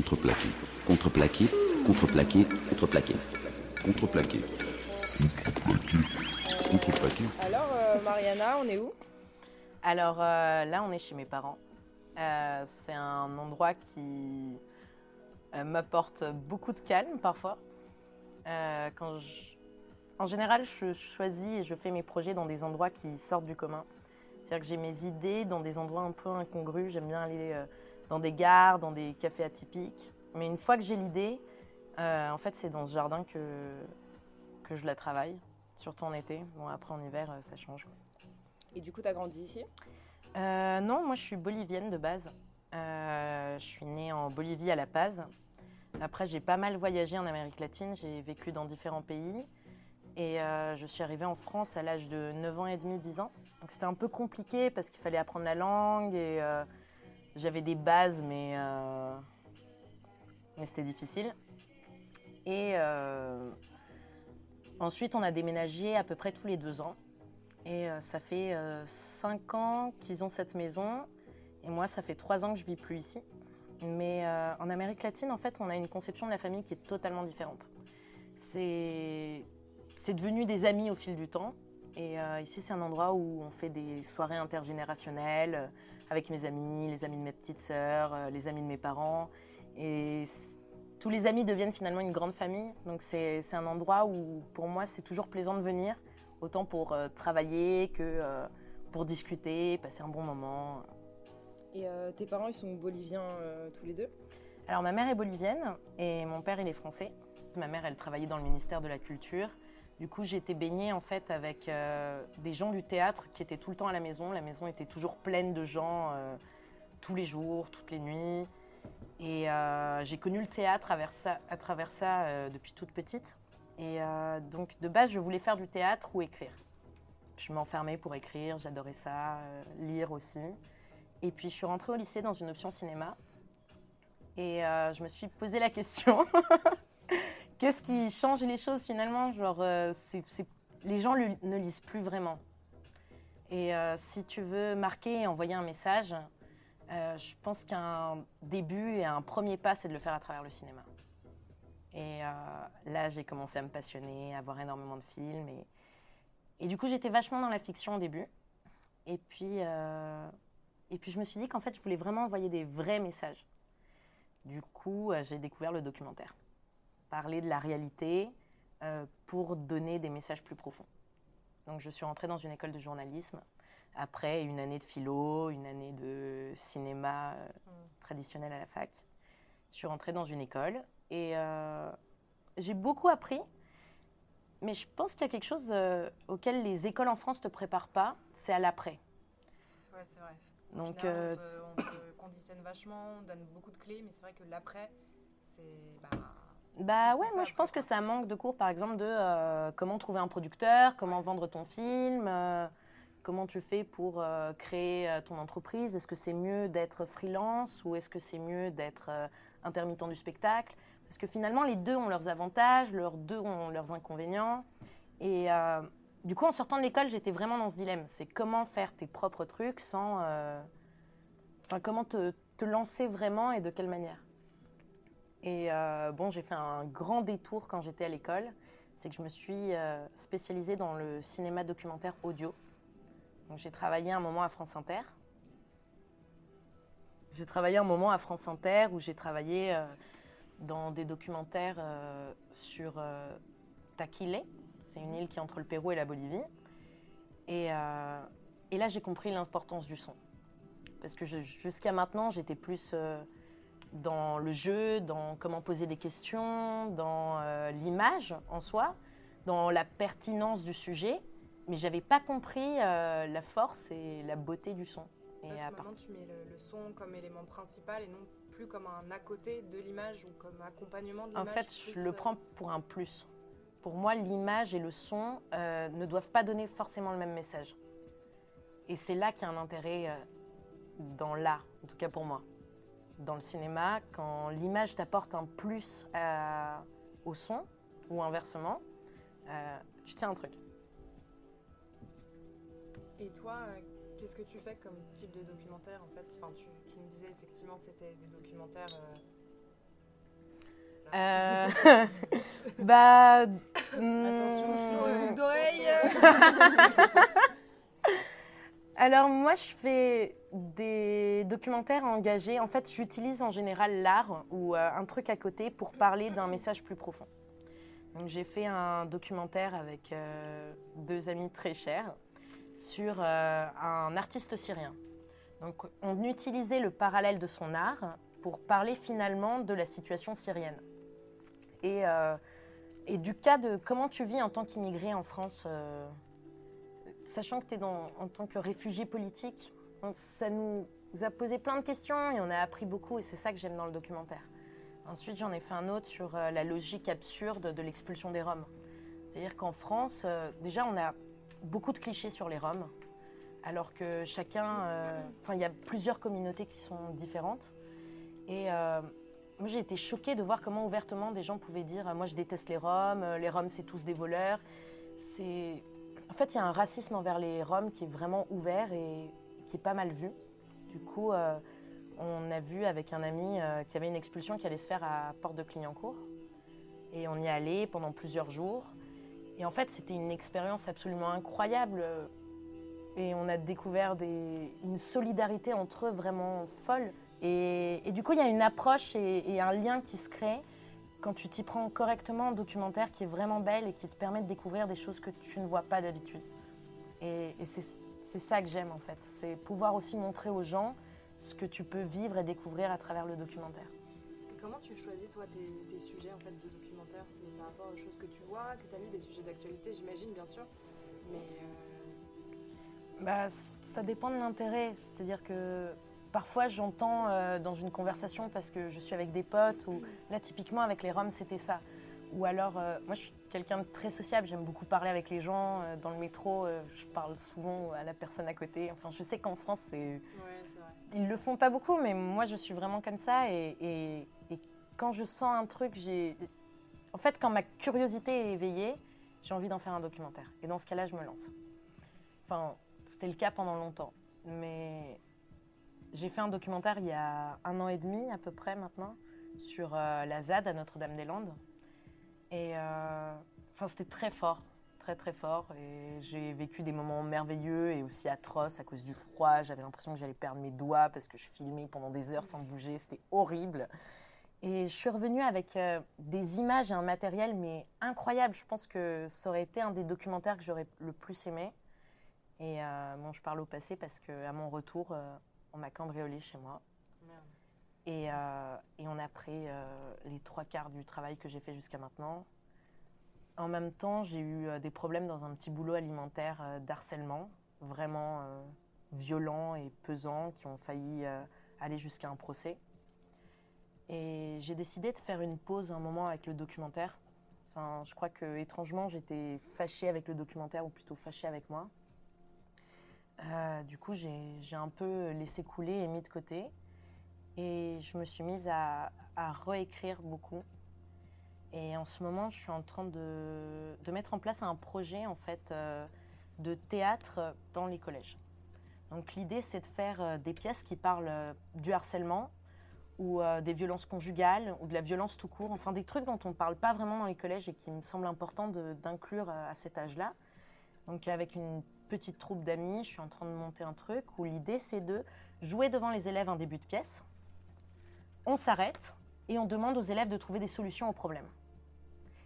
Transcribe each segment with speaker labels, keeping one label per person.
Speaker 1: Contreplaqué. Contreplaqué. Contreplaqué. Contreplaqué. Contreplaqué. Contreplaqué. Contreplaqué.
Speaker 2: Alors, euh, Mariana, on est où?
Speaker 3: Alors euh, là, on est chez mes parents. Euh, c'est un endroit qui euh, m'apporte beaucoup de calme parfois. Euh, quand je- En général, je choisis et je fais mes projets dans des endroits qui sortent du commun. C'est-à-dire que j'ai mes idées dans des endroits un peu incongrus. J'aime bien aller euh, dans des gares, dans des cafés atypiques. Mais une fois que j'ai l'idée, euh, en fait, c'est dans ce jardin que, que je la travaille, surtout en été. Bon, après, en hiver, euh, ça change.
Speaker 2: Et du coup, t'as grandi ici?
Speaker 3: Euh, non, moi je suis bolivienne de base. Euh, je suis née en Bolivie à La Paz. Après, j'ai pas mal voyagé en Amérique latine. J'ai vécu dans différents pays. Et je suis arrivée en France à l'âge de 9 ans et demi, 10 ans. Donc c'était un peu compliqué parce qu'il fallait apprendre la langue et j'avais des bases, mais, euh, mais c'était difficile. Et euh, ensuite, on a déménagé à peu près tous les deux ans. Et euh, ça fait 5 ans qu'ils ont cette maison. Et moi, ça fait 3 ans que je vis plus ici. Mais en Amérique latine, en fait, on a une conception de la famille qui est totalement différente. C'est devenu des amis au fil du temps. Et ici, c'est un endroit où on fait des soirées intergénérationnelles avec mes amis, les amis de mes petites sœurs, euh, les amis de mes parents. Et tous les amis deviennent finalement une grande famille. Donc c'est c'est un endroit où, pour moi, c'est toujours plaisant de venir autant pour euh, travailler que euh, pour discuter, passer un bon moment.
Speaker 2: Et euh, tes parents, ils sont boliviens tous les deux?
Speaker 3: Alors ma mère est bolivienne et mon père il est français. Ma mère elle travaillait dans le ministère de la Culture. Du coup été baignée en fait avec euh, des gens du théâtre qui étaient tout le temps à la maison. La maison était toujours pleine de gens euh, tous les jours, toutes les nuits. Et euh, j'ai connu le théâtre à travers ça, à travers ça depuis toute petite. Et donc de base je voulais faire du théâtre ou écrire. Je m'enfermais pour écrire, j'adorais ça, lire aussi. Et puis je suis rentrée au lycée dans une option cinéma. Et je me suis posé la question qu'est-ce qui change les choses finalement Genre, euh, les gens ne lisent plus vraiment. Et euh, si tu veux marquer et envoyer un message, euh, je pense qu'un début et un premier pas, c'est de le faire à travers le cinéma. Et là, j'ai commencé à me passionner, à voir énormément de films. Et, du coup, j'étais vachement dans la fiction au début. Et puis, et puis, je me suis dit qu'en fait, je voulais vraiment envoyer des vrais messages. Du coup, j'ai découvert le documentaire. Parler de la réalité euh, pour donner des messages plus profonds. Donc, je suis rentrée dans une école de journalisme. Après une année de philo, une année de cinéma euh, traditionnel à la fac, je suis rentrée dans une école et euh, j'ai beaucoup appris. Mais je pense qu'il y a quelque chose auquel les écoles en France ne te préparent pas, c'est à l'après.
Speaker 4: Ouais, c'est vrai.
Speaker 3: Donc,
Speaker 4: Généralement, on, te, on te conditionne vachement, on donne beaucoup de clés, mais c'est vrai que l'après, c'est. Bah,
Speaker 3: Bah ouais, moi je pense que ça manque de cours, par exemple, de euh, comment trouver un producteur, comment vendre ton film, euh, comment tu fais pour euh, créer ton entreprise. Est-ce que c'est mieux d'être freelance ou est-ce que c'est mieux d'être intermittent du spectacle? Parce que finalement, les deux ont leurs avantages, leurs deux ont leurs inconvénients. Et du coup, en sortant de l'école, j'étais vraiment dans ce dilemme. C'est comment faire tes propres trucs sans... Enfin, comment te, te lancer vraiment et de quelle manière? Et euh, bon, j'ai fait un grand détour quand j'étais à l'école. C'est que je me suis euh, spécialisée dans le cinéma documentaire audio. Donc j'ai travaillé un moment à France Inter. J'ai travaillé un moment à France Inter où j'ai travaillé euh, dans des documentaires sur Taquile. C'est une île qui est entre le Pérou et la Bolivie. Et, là, j'ai compris l'importance du son. Parce que jusqu'à maintenant, j'étais plus dans le jeu, dans comment poser des questions, dans euh, l'image en soi, dans la pertinence du sujet, mais j'avais pas compris euh, la force et la beauté du son. Et
Speaker 4: en fait,
Speaker 3: à
Speaker 4: maintenant, tu mets le, le son comme élément principal et non plus comme un à côté de l'image ou comme accompagnement de
Speaker 3: En
Speaker 4: l'image.
Speaker 3: fait, je le
Speaker 4: euh,
Speaker 3: prends pour un plus. Pour moi, l'image et le son euh, ne doivent pas donner forcément le même message. Et c'est là qu'il y a un intérêt dans l'art, en tout cas pour moi. Dans le cinéma, quand l'image t'apporte un plus à- au son, ou inversement, euh, tu tiens un truc.
Speaker 4: Et toi, euh, qu'est-ce que tu fais comme type de documentaire en fait? Enfin, tu, tu me disais effectivement que c'était des documentaires euh,
Speaker 3: Euh, bah.
Speaker 4: Attention, boucle d'oreille.
Speaker 3: Alors moi, je fais des documentaires engagés. En fait, j'utilise en général l'art ou euh, un truc à côté pour parler d'un message plus profond. Donc j'ai fait un documentaire avec euh, deux amis très chers sur euh, un artiste syrien. Donc on utilisait le parallèle de son art pour parler finalement de la situation syrienne. Et, et du cas de comment tu vis en tant qu'immigré en France, sachant que tu es dans, en tant que réfugié politique, ça nous a posé plein de questions et on a appris beaucoup et c'est ça que j'aime dans le documentaire. Ensuite, j'en ai fait un autre sur euh, la logique absurde de l'expulsion des Roms. C'est-à-dire qu'en France, euh, déjà, on a beaucoup de clichés sur les Roms, alors que chacun. euh, Enfin, il y a plusieurs communautés qui sont différentes. Et moi, j'ai été choquée de voir comment ouvertement des gens pouvaient dire Moi, je déteste les Roms, les Roms, c'est tous des voleurs. C'est. En fait, il y a un racisme envers les Roms qui est vraiment ouvert et qui est pas mal vu. Du coup, euh, on a vu avec un ami euh, qu'il y avait une expulsion qui allait se faire à Porte de Clignancourt. Et on y allait pendant plusieurs jours. Et en fait, c'était une expérience absolument incroyable. Et on a découvert une solidarité entre eux vraiment folle. Et, et du coup, il y a une approche et, et un lien qui se crée quand tu t'y prends correctement en documentaire qui est vraiment belle et qui te permet de découvrir des choses que tu ne vois pas d'habitude. Et, et c'est ça que j'aime en fait. C'est pouvoir aussi montrer aux gens ce que tu peux vivre et découvrir à travers le documentaire.
Speaker 4: Et comment tu choisis, toi, tes, tes sujets en fait, de documentaire? C'est par rapport aux choses que tu vois, que tu as lu, des sujets d'actualité, j'imagine, bien sûr. Mais euh,
Speaker 3: Bah, ça dépend de l'intérêt. C'est-à-dire que parfois j'entends euh, dans une conversation parce que je suis avec des potes, ou là typiquement avec les Roms c'était ça. Ou alors, euh, moi je suis quelqu'un de très sociable, j'aime beaucoup parler avec les gens. euh, dans le métro, euh, je parle souvent à la personne à côté. Enfin, je sais qu'en France, c'est
Speaker 4: ouais, c'est vrai.
Speaker 3: ils le font pas beaucoup, mais moi je suis vraiment comme ça. Et, et- et quand je sens un truc, j'ai. En fait, quand ma curiosité est éveillée, j'ai envie d'en faire un documentaire. Et dans ce cas-là, je me lance. Enfin, c'était le cas pendant longtemps. Mais j'ai fait un documentaire il y a un an et demi à peu près maintenant sur euh, la ZAD à Notre-Dame-des-Landes. Et euh, enfin, c'était très fort, très très fort. Et j'ai vécu des moments merveilleux et aussi atroces à cause du froid. J'avais l'impression que j'allais perdre mes doigts parce que je filmais pendant des heures sans bouger. C'était horrible. Et je suis revenue avec euh, des images et un matériel, mais incroyable. Je pense que ça aurait été un des documentaires que j'aurais le plus aimé. Et bon, je parle au passé parce qu'à mon retour, on m'a cambriolé chez moi.
Speaker 4: Merde.
Speaker 3: Et, euh, et on a pris euh, les trois quarts du travail que j'ai fait jusqu'à maintenant. En même temps, j'ai eu euh, des problèmes dans un petit boulot alimentaire d'harcèlement, vraiment violents et pesants, qui ont failli aller jusqu'à un procès. Et j'ai décidé de faire une pause un moment avec le documentaire. Enfin, je crois que étrangement, j'étais fâchée avec le documentaire, ou plutôt fâchée avec moi. Euh, du coup, j'ai un peu laissé couler et mis de côté. Et je me suis mise à, à réécrire beaucoup. Et en ce moment, je suis en train de, de mettre en place un projet en fait euh, de théâtre dans les collèges. Donc l'idée, c'est de faire euh, des pièces qui parlent du harcèlement ou des violences conjugales ou de la violence tout court, enfin des trucs dont on ne parle pas vraiment dans les collèges et qui me semble important d'inclure à cet âge-là. Donc avec une petite troupe d'amis, je suis en train de monter un truc où l'idée, c'est de jouer devant les élèves un début de pièce. On s'arrête et on demande aux élèves de trouver des solutions aux problèmes.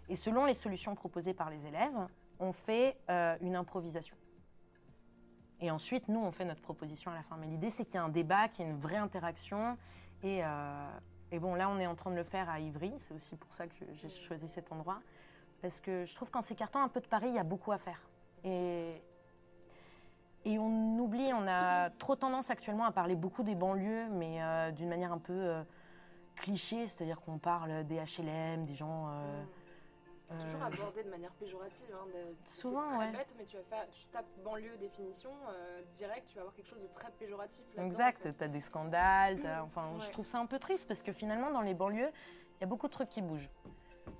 Speaker 3: Et selon les solutions proposées par les élèves, on fait euh, une improvisation. Et ensuite, nous, on fait notre proposition à la fin. Mais l'idée, c'est qu'il y a un débat, qu'il y ait une vraie interaction. Et, euh, bon, là, on est en train de le faire à Ivry. C'est aussi pour ça que j'ai choisi cet endroit. Parce que je trouve qu'en s'écartant un peu de Paris, il y a beaucoup à faire. Et, et on oublie, on a trop tendance actuellement à parler beaucoup des banlieues, mais euh, d'une manière un peu euh, cliché, c'est-à-dire qu'on parle des HLM, des gens. euh,
Speaker 4: C'est toujours
Speaker 3: euh,
Speaker 4: abordé de manière péjorative. Hein, de-
Speaker 3: Souvent,
Speaker 4: c'est très
Speaker 3: ouais.
Speaker 4: bête, mais tu, vas faire, tu tapes banlieue définition, direct, tu vas avoir quelque chose de très péjoratif.
Speaker 3: Exact,
Speaker 4: en fait.
Speaker 3: tu as des scandales, t'as- enfin, je trouve ça un peu triste parce que finalement, dans les banlieues, il y a beaucoup de trucs qui bougent.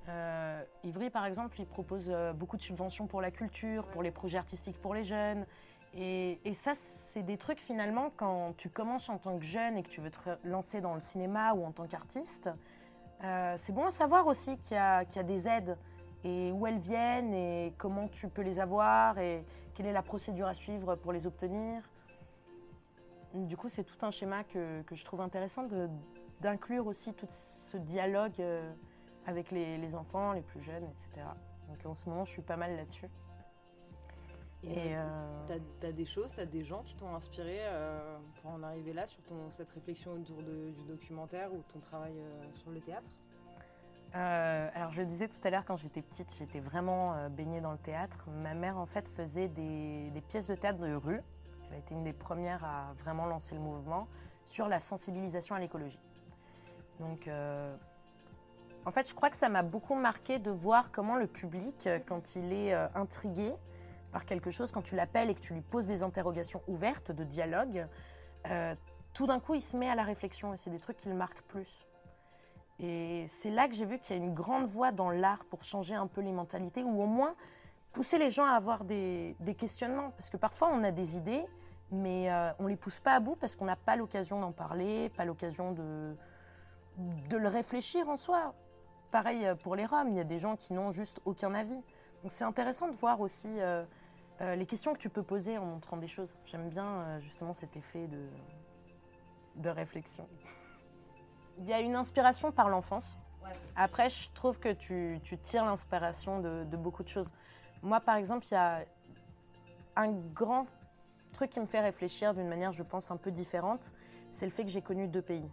Speaker 3: Euh, Ivry, par exemple, il propose euh, beaucoup de subventions pour la culture, pour les projets artistiques pour les jeunes. Et, et ça, c'est des trucs finalement, quand tu commences en tant que jeune et que tu veux te lancer dans le cinéma ou en tant qu'artiste, Euh, c'est bon à savoir aussi qu'il y, a- qu'il y a des aides et où elles viennent et comment tu peux les avoir et quelle est la procédure à suivre pour les obtenir. Du coup, c'est tout un schéma que, que je trouve intéressant d'inclure aussi tout ce dialogue euh, avec les, les enfants, les plus jeunes, etc. Donc en ce moment, je suis pas mal là-dessus.
Speaker 5: Et, euh,
Speaker 3: euh,
Speaker 5: t'as as des choses, t'as des gens qui t'ont inspiré euh, pour en arriver là, sur ton, cette réflexion autour de- du documentaire ou ton travail euh, sur le théâtre?
Speaker 3: Alors je le disais tout à l'heure, quand j'étais petite, j'étais vraiment baignée dans le théâtre. Ma mère en fait faisait des, des pièces de théâtre de rue. Elle a été une des premières à vraiment lancer le mouvement sur la sensibilisation à l'écologie. Donc en fait je crois que ça m'a beaucoup marqué de voir comment le public, euh, quand il est euh, intrigué par quelque chose, quand tu l'appelles et que tu lui poses des interrogations ouvertes de dialogue, euh, tout d'un coup il se met à la réflexion et c'est des trucs qui le marquent plus. Et c'est là que j'ai vu qu'il y a une grande voie dans l'art pour changer un peu les mentalités, ou au moins pousser les gens à avoir des, questionnements. Parce que parfois, on a des idées, mais on ne les pousse pas à bout parce qu'on n'a pas l'occasion d'en parler, pas l'occasion de, de le réfléchir en soi. Pareil euh, pour les Roms, il y a des gens qui n'ont juste aucun avis. Donc c'est intéressant de voir aussi euh, euh, les questions que tu peux poser en montrant des choses. J'aime bien euh, justement cet effet de, de réflexion. Il y a une inspiration par l'enfance. Après, je trouve que tu, tu tires l'inspiration de, de beaucoup de choses. Moi, par exemple, il y a un grand truc qui me fait réfléchir d'une manière, je pense, un peu différente. C'est le fait que j'ai connu deux pays.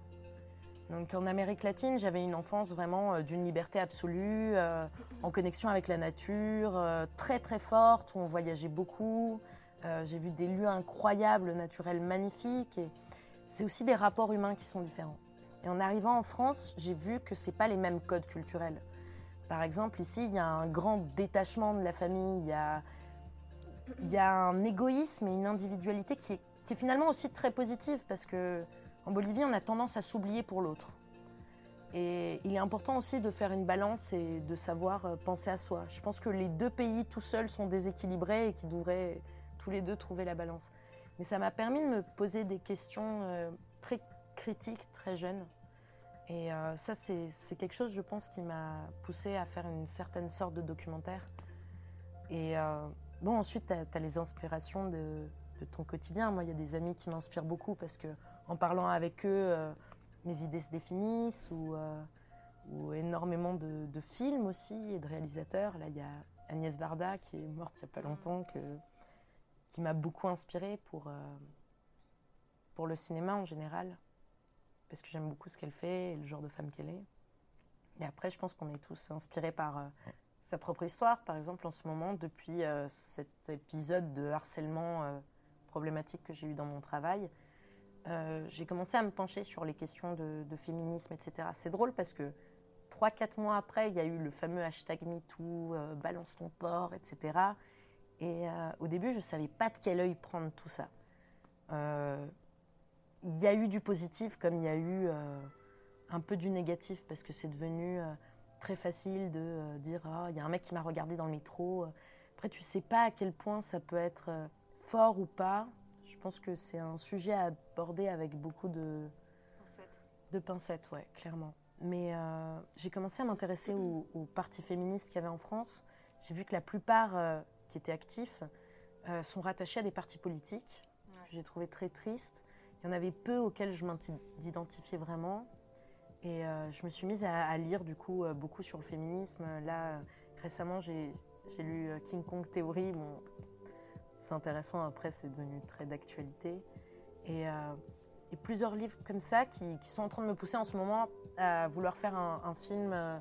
Speaker 3: Donc en Amérique latine, j'avais une enfance vraiment euh, d'une liberté absolue, euh, en connexion avec la nature, euh, très très forte, où on voyageait beaucoup. J'ai vu des lieux incroyables, naturels, magnifiques. C'est aussi des rapports humains qui sont différents. Et en arrivant en France, j'ai vu que c'est pas les mêmes codes culturels. Par exemple, ici, il y a un grand détachement de la famille, il y a, il y a un égoïsme et une individualité qui est, qui est finalement aussi très positive parce que en Bolivie, on a tendance à s'oublier pour l'autre. Et il est important aussi de faire une balance et de savoir euh, penser à soi. Je pense que les deux pays tout seuls sont déséquilibrés et qui devraient tous les deux trouver la balance. Mais ça m'a permis de me poser des questions euh, très critiques, très jeunes. Et euh, ça, c'est quelque chose, je pense, qui m'a poussé à faire une certaine sorte de documentaire. Et bon, ensuite, tu as, les inspirations de ton quotidien. Moi, il y a des amis qui m'inspirent beaucoup parce que en parlant avec eux, euh, mes idées se définissent ou, euh, ou énormément de, de films aussi et de réalisateurs. Là, il y a Agnès Varda qui est morte il n'y a pas longtemps, que, qui m'a beaucoup inspirée pour, euh, pour le cinéma en général, parce que j'aime beaucoup ce qu'elle fait et le genre de femme qu'elle est. Et après, je pense qu'on est tous inspirés par sa propre histoire. Par exemple, en ce moment, depuis cet épisode de harcèlement euh, problématique que j'ai eu dans mon travail, euh, j'ai commencé à me pencher sur les questions de, féminisme, etc. C'est drôle parce que 3-4 mois après, il y a eu le fameux hashtag MeToo, euh, balance ton porc, etc. Et euh, au début, je ne savais pas de quel œil prendre tout ça. Il y a eu du positif comme il y a eu un peu du négatif parce que c'est devenu très facile de dire Ah, il y a un mec qui m'a regardé dans le métro. Après, tu ne sais pas à quel point ça peut être fort ou pas. Je pense que c'est un sujet à aborder avec beaucoup de, de pincettes, ouais, clairement. Mais euh, j'ai commencé à m'intéresser aux, aux partis féministes qu'il y avait en France. J'ai vu que la plupart euh, qui étaient actifs euh, sont rattachés à des partis politiques, j'ai trouvé très triste. Il y en avait peu auxquels je m'identifiais vraiment. Et je me suis mise à, à lire du coup beaucoup sur le féminisme. Là, récemment, j'ai lu King Kong Theory. Bon, c'est intéressant, après, c'est devenu très d'actualité. Et, euh, plusieurs livres comme ça qui, sont en train de me pousser en ce moment à vouloir faire un, film. euh,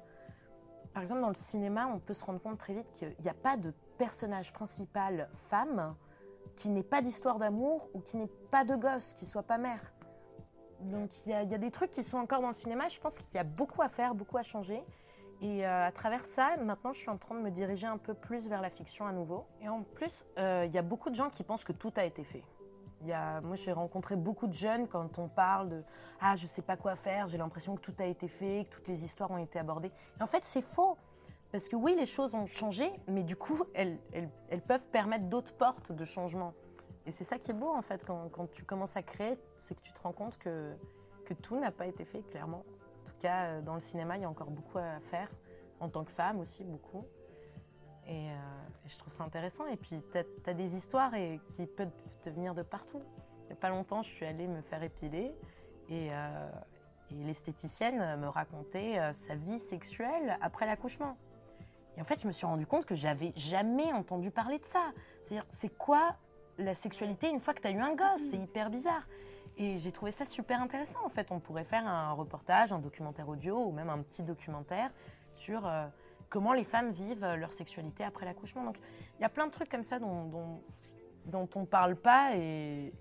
Speaker 3: par exemple, dans le cinéma, on peut se rendre compte très vite qu'il n'y a pas de personnage principal femme qui n'ait pas d'histoire d'amour ou qui n'ait pas de gosse, qui soit pas mère. Donc il y, y a des trucs qui sont encore dans le cinéma. Je pense qu'il y a beaucoup à faire, beaucoup à changer. Et euh, à travers ça, maintenant, je suis en train de me diriger un peu plus vers la fiction à nouveau. Et en plus, euh, il y a beaucoup de gens qui pensent que tout a été fait. Moi, j'ai rencontré beaucoup de jeunes quand on parle de Ah, je sais pas quoi faire, j'ai l'impression que tout a été fait, que toutes les histoires ont été abordées. Et en fait, c'est faux. Parce que oui, les choses ont changé, mais du coup, elles, peuvent permettre d'autres portes de changement. Et c'est ça qui est beau, en fait, quand, tu commences à créer, c'est que tu te rends compte que tout n'a pas été fait, clairement. Cas, euh, dans le cinéma, il y a encore beaucoup à faire, en tant que femme aussi, beaucoup. Et, euh, et je trouve ça intéressant. Et puis, tu as, des histoires et, qui peuvent te venir de partout. Il n'y a pas longtemps, je suis allée me faire épiler et, euh, et l'esthéticienne me racontait sa vie sexuelle après l'accouchement. Et en fait, je me suis rendu compte que j'avais jamais entendu parler de ça. C'est-à-dire, c'est quoi la sexualité une fois que tu as eu un gosse? C'est hyper bizarre. Et j'ai trouvé ça super intéressant. En fait, on pourrait faire un reportage, un documentaire audio ou même un petit documentaire sur euh, comment les femmes vivent euh, leur sexualité après l'accouchement. Donc, il y a plein de trucs comme ça dont, dont, dont on ne parle pas et,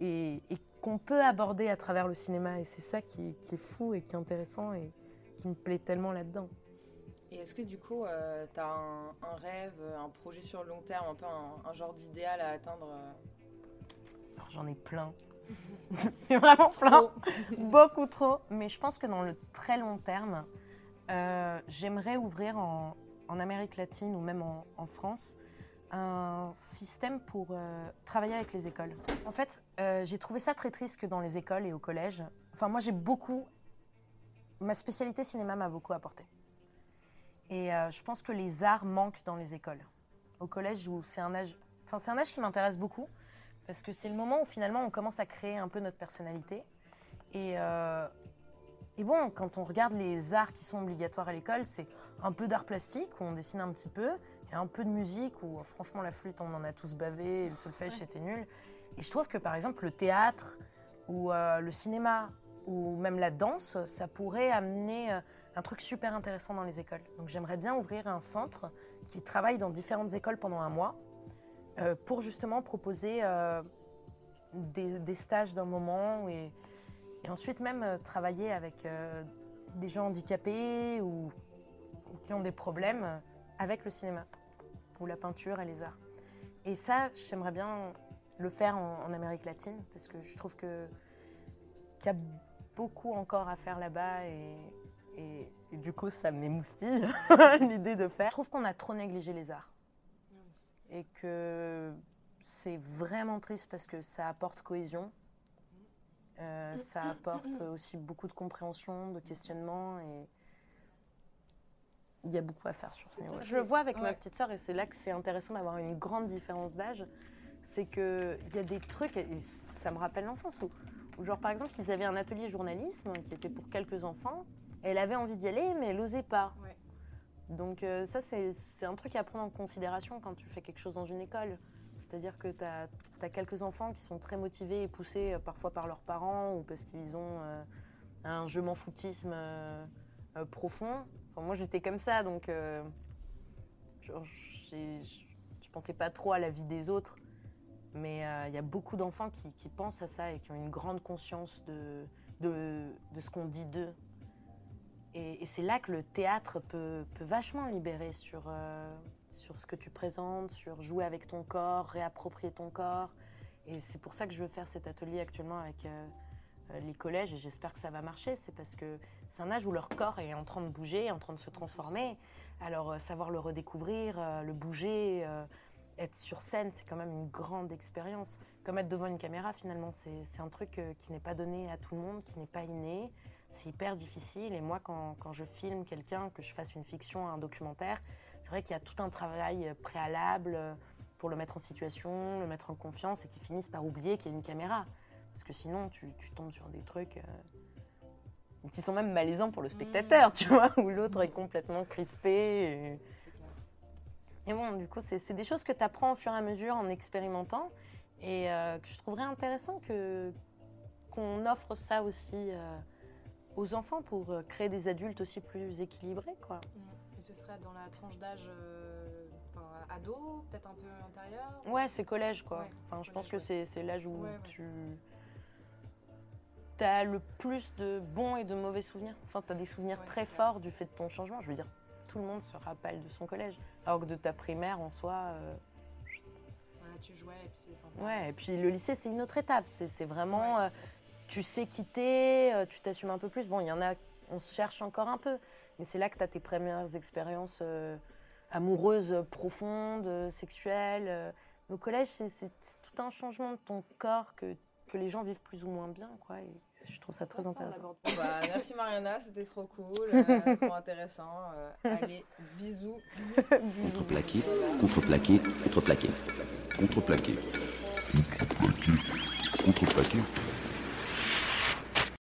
Speaker 3: et, qu'on peut aborder à travers le cinéma. Et c'est ça qui, est fou et qui est intéressant et qui me plaît tellement là-dedans.
Speaker 2: Et est-ce que du coup, euh, tu as un, rêve, un projet sur le long terme, un peu un, un genre d'idéal à atteindre euh...
Speaker 3: Alors j'en ai plein. Vraiment plein. Beaucoup trop. Mais je pense que dans le très long terme, euh, j'aimerais ouvrir en, en, Amérique latine ou même en, en France un système pour euh, travailler avec les écoles. En fait, euh, j'ai trouvé ça très triste que dans les écoles et au collège, enfin moi j'ai beaucoup, ma spécialité cinéma m'a beaucoup apporté. Et euh, je pense que les arts manquent dans les écoles. Au collège, où c'est un âge, enfin c'est un âge qui m'intéresse beaucoup parce que c'est le moment où finalement on commence à créer un peu notre personnalité. Et, euh, et bon, quand on regarde les arts qui sont obligatoires à l'école, c'est un peu d'art plastique où on dessine un petit peu, et un peu de musique où franchement la flûte on en a tous bavé, et le solfège c'était nul. Et je trouve que par exemple le théâtre ou euh, le cinéma ou même la danse, ça pourrait amener euh, un truc super intéressant dans les écoles. Donc j'aimerais bien ouvrir un centre qui travaille dans différentes écoles pendant un mois euh, pour justement proposer euh, des, stages d'un moment et, ensuite même euh, travailler avec des gens handicapés ou, qui ont des problèmes avec le cinéma ou la peinture et les arts. Et ça, j'aimerais bien le faire en, Amérique latine parce que je trouve qu'il y a beaucoup encore à faire là-bas et, et, et, du coup ça m'émoustille l'idée de faire. Je trouve qu'on a trop négligé les arts et que c'est vraiment triste parce que ça apporte cohésion, euh, ça apporte aussi beaucoup de compréhension, de questionnement et il y a beaucoup à faire sur ce niveau. Je le vois avec ouais. ma petite sœur et c'est là que c'est intéressant d'avoir une grande différence d'âge, c'est qu'il y a des trucs, et ça me rappelle l'enfance, où, où, genre par exemple ils avaient un atelier journalisme qui était pour quelques enfants, et elle avait envie d'y aller mais elle n'osait pas. Ouais. Donc euh, ça, c'est un truc à prendre en considération quand tu fais quelque chose dans une école. C'est-à-dire que tu as, quelques enfants qui sont très motivés et poussés euh, parfois par leurs parents ou parce qu'ils ont euh, un je m'en foutisme profond. Moi, j'étais comme ça, donc genre, je pensais pas trop à la vie des autres. Mais il y a beaucoup d'enfants qui, pensent à ça et qui ont une grande conscience de ce qu'on dit d'eux. Et, c'est là que le théâtre peut, vachement libérer sur, euh, sur ce que tu présentes, sur jouer avec ton corps, réapproprier ton corps. Et c'est pour ça que je veux faire cet atelier actuellement avec euh, les collèges et j'espère que ça va marcher. C'est parce que c'est un âge où leur corps est en train de bouger, en train de se transformer. Alors euh, savoir le redécouvrir, euh, le bouger, euh, être sur scène, c'est quand même une grande expérience. Comme être devant une caméra, finalement, c'est un truc euh, qui n'est pas donné à tout le monde, qui n'est pas inné c'est hyper difficile. Et moi, quand, quand je filme quelqu'un, que je fasse une fiction, un documentaire, c'est vrai qu'il y a tout un travail préalable pour le mettre en situation, le mettre en confiance et qu'ils finissent par oublier qu'il y a une caméra. Parce que sinon, tu, tu tombes sur des trucs euh, qui sont même malaisants pour le spectateur, mmh. tu vois, où l'autre est complètement crispé. Et, et bon, du coup, c'est des choses que tu apprends au fur et à mesure en expérimentant et euh, que je trouverais intéressant qu'on offre ça aussi. Euh, aux enfants pour euh, créer des adultes aussi plus équilibrés. Quoi.
Speaker 4: Mmh. Et ce serait dans la tranche d'âge euh, ado, peut-être un peu antérieur
Speaker 3: Ouais, c'est collège quoi. Ouais, enfin, collège, je pense que ouais. c'est l'âge où ouais, tu as le plus de bons et de mauvais souvenirs. Enfin, tu as des souvenirs très forts du fait de ton changement. Je veux dire, tout le monde se rappelle de son collège. Alors que de ta primaire en soi. Euh...
Speaker 4: Voilà, tu jouais et puis c'est sympa.
Speaker 3: Ouais, et puis le lycée, c'est une autre étape. C'est vraiment. Euh, tu sais quitter, euh, tu t'assumes un peu plus. Bon, il y en a, on se cherche encore un peu, mais c'est là que tu as tes premières expériences euh, amoureuses profondes, euh, sexuelles. Au collège, c'est tout un changement de ton corps que, que les gens vivent plus ou moins bien, quoi. Je trouve ça très intéressant.
Speaker 2: Bah, merci Mariana, c'était trop cool, trop intéressant. Allez, bisous.
Speaker 1: Contreplaqué, contreplaqué, contreplaqué, contreplaqué, contreplaqué, contreplaqué.